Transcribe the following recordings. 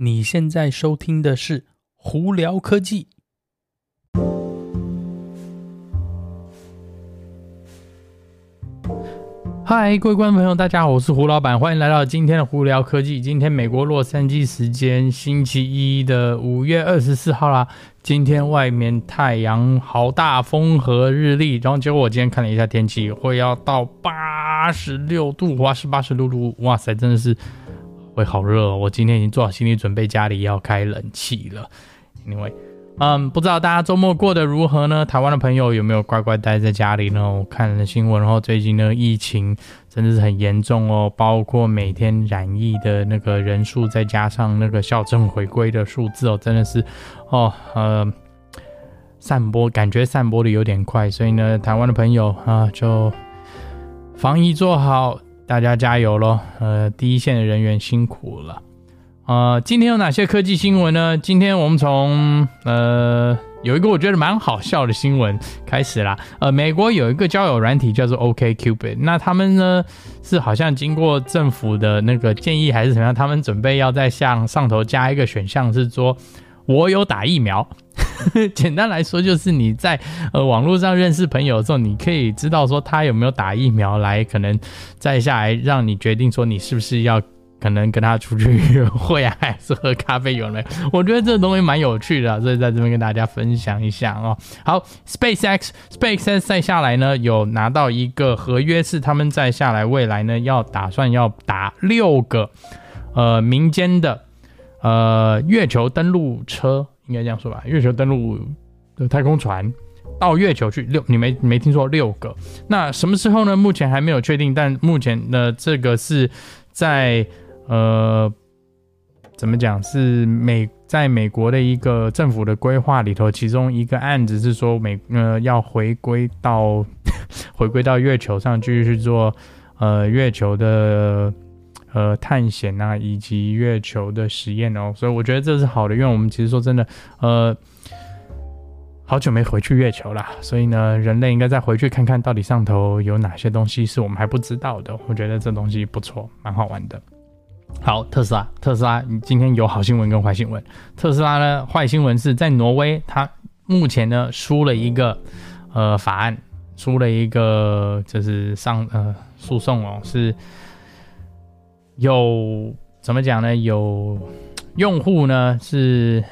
你现在收听的是《胡聊科技》。嗨，各位观众朋友，大家好，我是胡老板，欢迎来到今天的《胡聊科技》。今天美国洛杉矶时间星期一的五月二十四号啦。今天外面太阳好大，风和日丽。然后结果我今天看了一下天气，会要到八十六度，哇，是八十六度，哇塞，真的是。会好热哦，我今天已经做好心理准备，家里要开冷气了。因为，嗯，不知道大家周末过得如何呢？台湾的朋友有没有乖乖待在家里呢？我看了新闻，然后最近呢，疫情真的是很严重哦，包括每天染疫的那个人数，再加上那个校正回归的数字哦，真的是哦，呃，散播感觉散播的有点快，所以呢，台湾的朋友啊，就防疫做好。大家加油喽！呃，第一线的人员辛苦了。呃，今天有哪些科技新闻呢？今天我们从呃有一个我觉得蛮好笑的新闻开始啦。呃，美国有一个交友软体叫做 OkCupid，那他们呢是好像经过政府的那个建议还是怎么样，他们准备要在向上头加一个选项，是说我有打疫苗。简单来说，就是你在呃网络上认识朋友的时候，你可以知道说他有没有打疫苗，来可能再下来让你决定说你是不是要可能跟他出去约会啊，还是喝咖啡有没有？我觉得这个东西蛮有趣的，所以在这边跟大家分享一下哦。好，SpaceX SpaceX 再下来呢，有拿到一个合约，是他们再下来未来呢要打算要打六个呃民间的呃月球登陆车。应该这样说吧，月球登陆的太空船到月球去六，你没没听说六个？那什么时候呢？目前还没有确定，但目前呢，这个是在呃，怎么讲？是美在美国的一个政府的规划里头，其中一个案子是说美呃要回归到 回归到月球上继续去做呃月球的。呃，探险啊，以及月球的实验哦，所以我觉得这是好的，因为我们其实说真的，呃，好久没回去月球了，所以呢，人类应该再回去看看到底上头有哪些东西是我们还不知道的。我觉得这东西不错，蛮好玩的。好，特斯拉，特斯拉，你今天有好新闻跟坏新闻。特斯拉呢，坏新闻是在挪威，它目前呢输了一个呃法案，输了一个就是上呃诉讼哦，是。有怎么讲呢？有用户呢是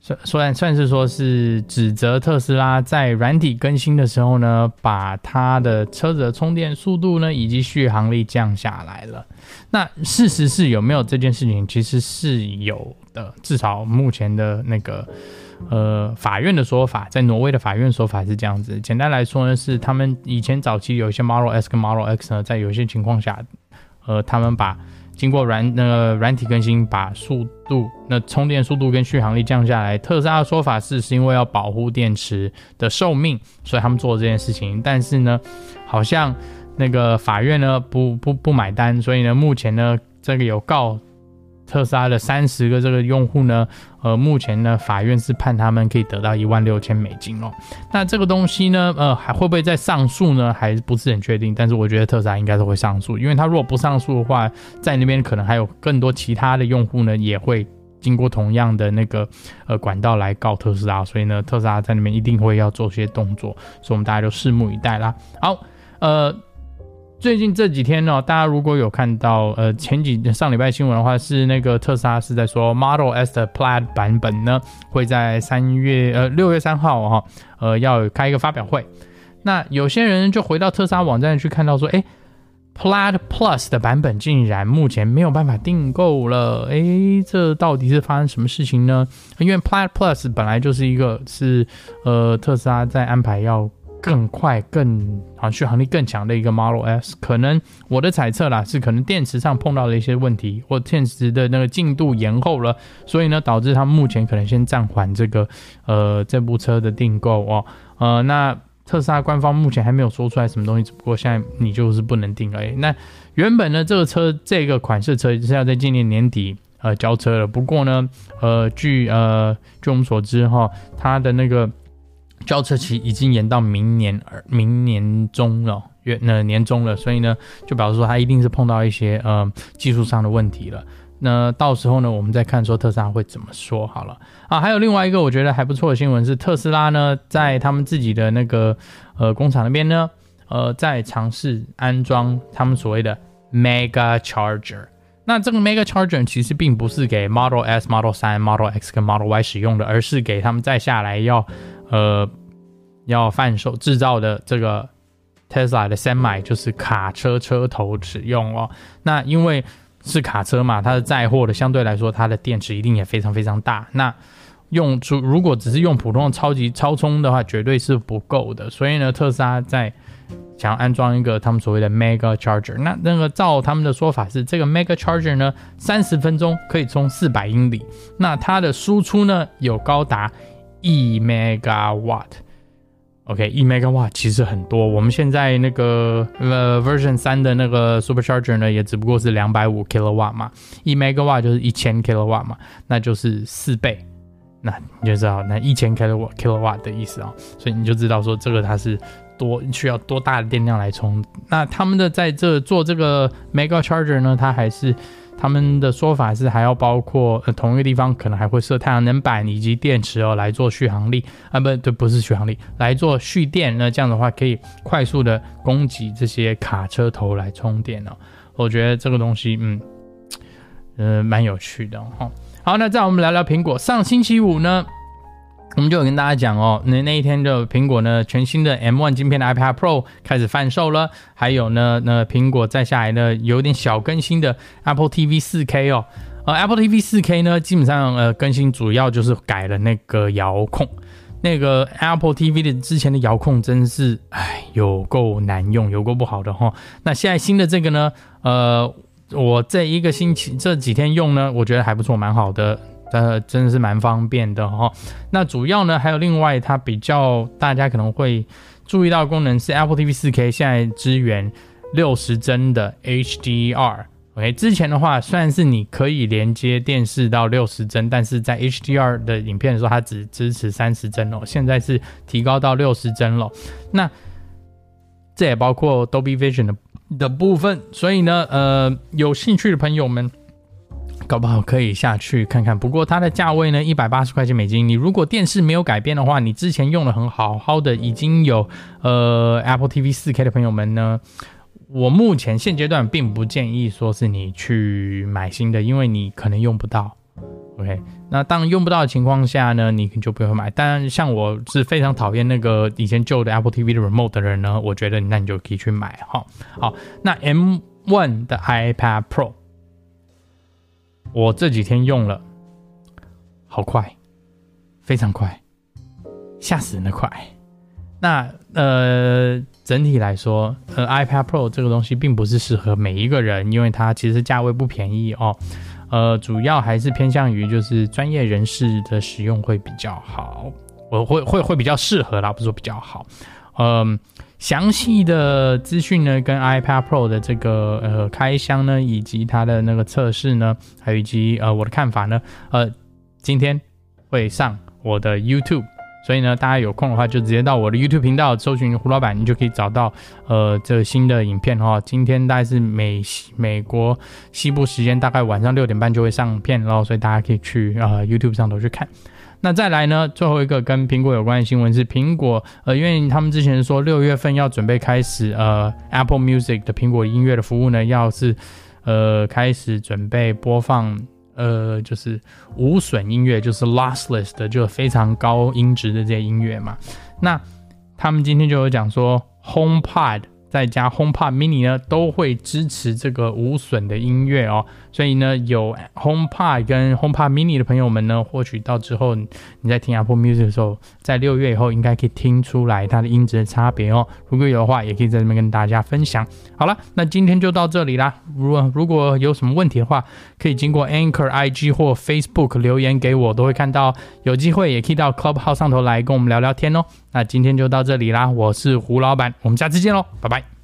算算算是说是指责特斯拉在软体更新的时候呢，把它的车子的充电速度呢以及续航力降下来了。那事实是有没有这件事情？其实是有的，至少目前的那个呃法院的说法，在挪威的法院说法是这样子。简单来说呢，是他们以前早期有一些 Model S 跟 Model X 呢，在有些情况下。呃，他们把经过软那个软体更新，把速度、那充电速度跟续航力降下来。特斯拉的说法是，是因为要保护电池的寿命，所以他们做这件事情。但是呢，好像那个法院呢不不不买单，所以呢，目前呢这个有告。特斯拉的三十个这个用户呢，呃，目前呢，法院是判他们可以得到一万六千美金哦。那这个东西呢，呃，还会不会再上诉呢？还不是很确定。但是我觉得特斯拉应该是会上诉，因为他如果不上诉的话，在那边可能还有更多其他的用户呢，也会经过同样的那个呃管道来告特斯拉。所以呢，特斯拉在那边一定会要做些动作，所以我们大家就拭目以待啦。好，呃。最近这几天呢，大家如果有看到，呃，前几上礼拜新闻的话，是那个特斯拉是在说 Model S 的 Plaid 版本呢，会在三月呃六月三号哈，呃要开一个发表会。那有些人就回到特斯拉网站去看到说，哎，Plaid Plus 的版本竟然目前没有办法订购了，哎，这到底是发生什么事情呢？因为 Plaid Plus 本来就是一个是呃特斯拉在安排要。更快、更好、续航力更强的一个 Model S，可能我的猜测啦，是可能电池上碰到了一些问题，或电池的那个进度延后了，所以呢，导致他们目前可能先暂缓这个呃这部车的订购哦。呃，那特斯拉官方目前还没有说出来什么东西，只不过现在你就是不能订而已。那原本呢，这个车这个款式车是要在今年年底呃交车了，不过呢，呃，据呃据我们所知哈，它的那个。交车期已经延到明年，明年中了，月那年中了，所以呢，就表示说它一定是碰到一些呃技术上的问题了。那到时候呢，我们再看说特斯拉会怎么说好了啊。还有另外一个我觉得还不错的新闻是，特斯拉呢在他们自己的那个呃工厂那边呢，呃在尝试安装他们所谓的 Mega Charger。那这个 Mega Charger 其实并不是给 Model S、Model 3、Model X 跟 Model Y 使用的，而是给他们再下来要呃要贩售制造的这个 Tesla 的 Semi，就是卡车车头使用哦。那因为是卡车嘛，它的载货的，相对来说，它的电池一定也非常非常大。那用出如果只是用普通的超级超充的话，绝对是不够的。所以呢，特斯拉在想要安装一个他们所谓的 Mega Charger。那那个照他们的说法是，这个 Mega Charger 呢，三十分钟可以充四百英里。那它的输出呢，有高达一 Megawatt。OK，一 megawatt 其实很多。我们现在那个呃 version 三的那个 supercharger 呢，也只不过是两百五 kilowatt 嘛，一 megawatt 就是一千 kilowatt 嘛，那就是四倍。那你就知道那一千 kilowatt kilowatt 的意思啊、哦，所以你就知道说这个它是多需要多大的电量来充。那他们的在这做这个 mega charger 呢，它还是。他们的说法是还要包括呃同一个地方可能还会设太阳能板以及电池哦来做续航力啊不对不是续航力来做蓄电，那这样的话可以快速的供给这些卡车头来充电哦。我觉得这个东西嗯呃蛮有趣的哈。好，那再我们聊聊苹果。上星期五呢。我们就有跟大家讲哦，那那一天就苹果呢全新的 M1 晶片的 iPad Pro 开始贩售了，还有呢，那苹果再下来呢有点小更新的 Apple TV 4K 哦，呃 Apple TV 4K 呢基本上呃更新主要就是改了那个遥控，那个 Apple TV 的之前的遥控真是哎有够难用，有够不好的哈、哦。那现在新的这个呢，呃，我这一个星期这几天用呢，我觉得还不错，蛮好的。呃，真的是蛮方便的哈。那主要呢，还有另外它比较大家可能会注意到功能是 Apple TV 4K 现在支援六十帧的 HDR。OK，之前的话虽然是你可以连接电视到六十帧，但是在 HDR 的影片的时候，它只支持三十帧哦。现在是提高到六十帧了。那这也包括 Dolby Vision 的的部分。所以呢，呃，有兴趣的朋友们。搞不好可以下去看看，不过它的价位呢，一百八十块钱美金。你如果电视没有改变的话，你之前用的很好好的，已经有呃 Apple TV 4K 的朋友们呢，我目前现阶段并不建议说是你去买新的，因为你可能用不到。OK，那当用不到的情况下呢，你就不用买。但像我是非常讨厌那个以前旧的 Apple TV 的 Remote 的人呢，我觉得那你就可以去买哈。好，那 M One 的 iPad Pro。我这几天用了，好快，非常快，吓死人的快。那呃，整体来说，呃，iPad Pro 这个东西并不是适合每一个人，因为它其实价位不便宜哦。呃，主要还是偏向于就是专业人士的使用会比较好，我会会会比较适合啦，不是说比较好。嗯。详细的资讯呢，跟 iPad Pro 的这个呃开箱呢，以及它的那个测试呢，还有以及呃我的看法呢，呃，今天会上我的 YouTube，所以呢，大家有空的话就直接到我的 YouTube 频道搜寻胡老板，你就可以找到呃这新的影片哈。今天大概是美美国西部时间大概晚上六点半就会上片喽，所以大家可以去呃 YouTube 上头去看。那再来呢？最后一个跟苹果有关的新闻是，苹果呃，因为他们之前说六月份要准备开始呃，Apple Music 的苹果音乐的服务呢，要是呃开始准备播放呃，就是无损音乐，就是 lossless 的，就非常高音质的这些音乐嘛。那他们今天就有讲说，HomePod。再加 HomePod Mini 呢，都会支持这个无损的音乐哦。所以呢，有 HomePod 跟 HomePod Mini 的朋友们呢，或许到之后你在听 Apple Music 的时候，在六月以后应该可以听出来它的音质的差别哦。如果有的话，也可以在这边跟大家分享。好了，那今天就到这里啦。如果如果有什么问题的话，可以经过 Anchor IG 或 Facebook 留言给我，都会看到。有机会也可以到 Clubhouse 上头来跟我们聊聊天哦。那今天就到这里啦，我是胡老板，我们下次见喽，拜拜。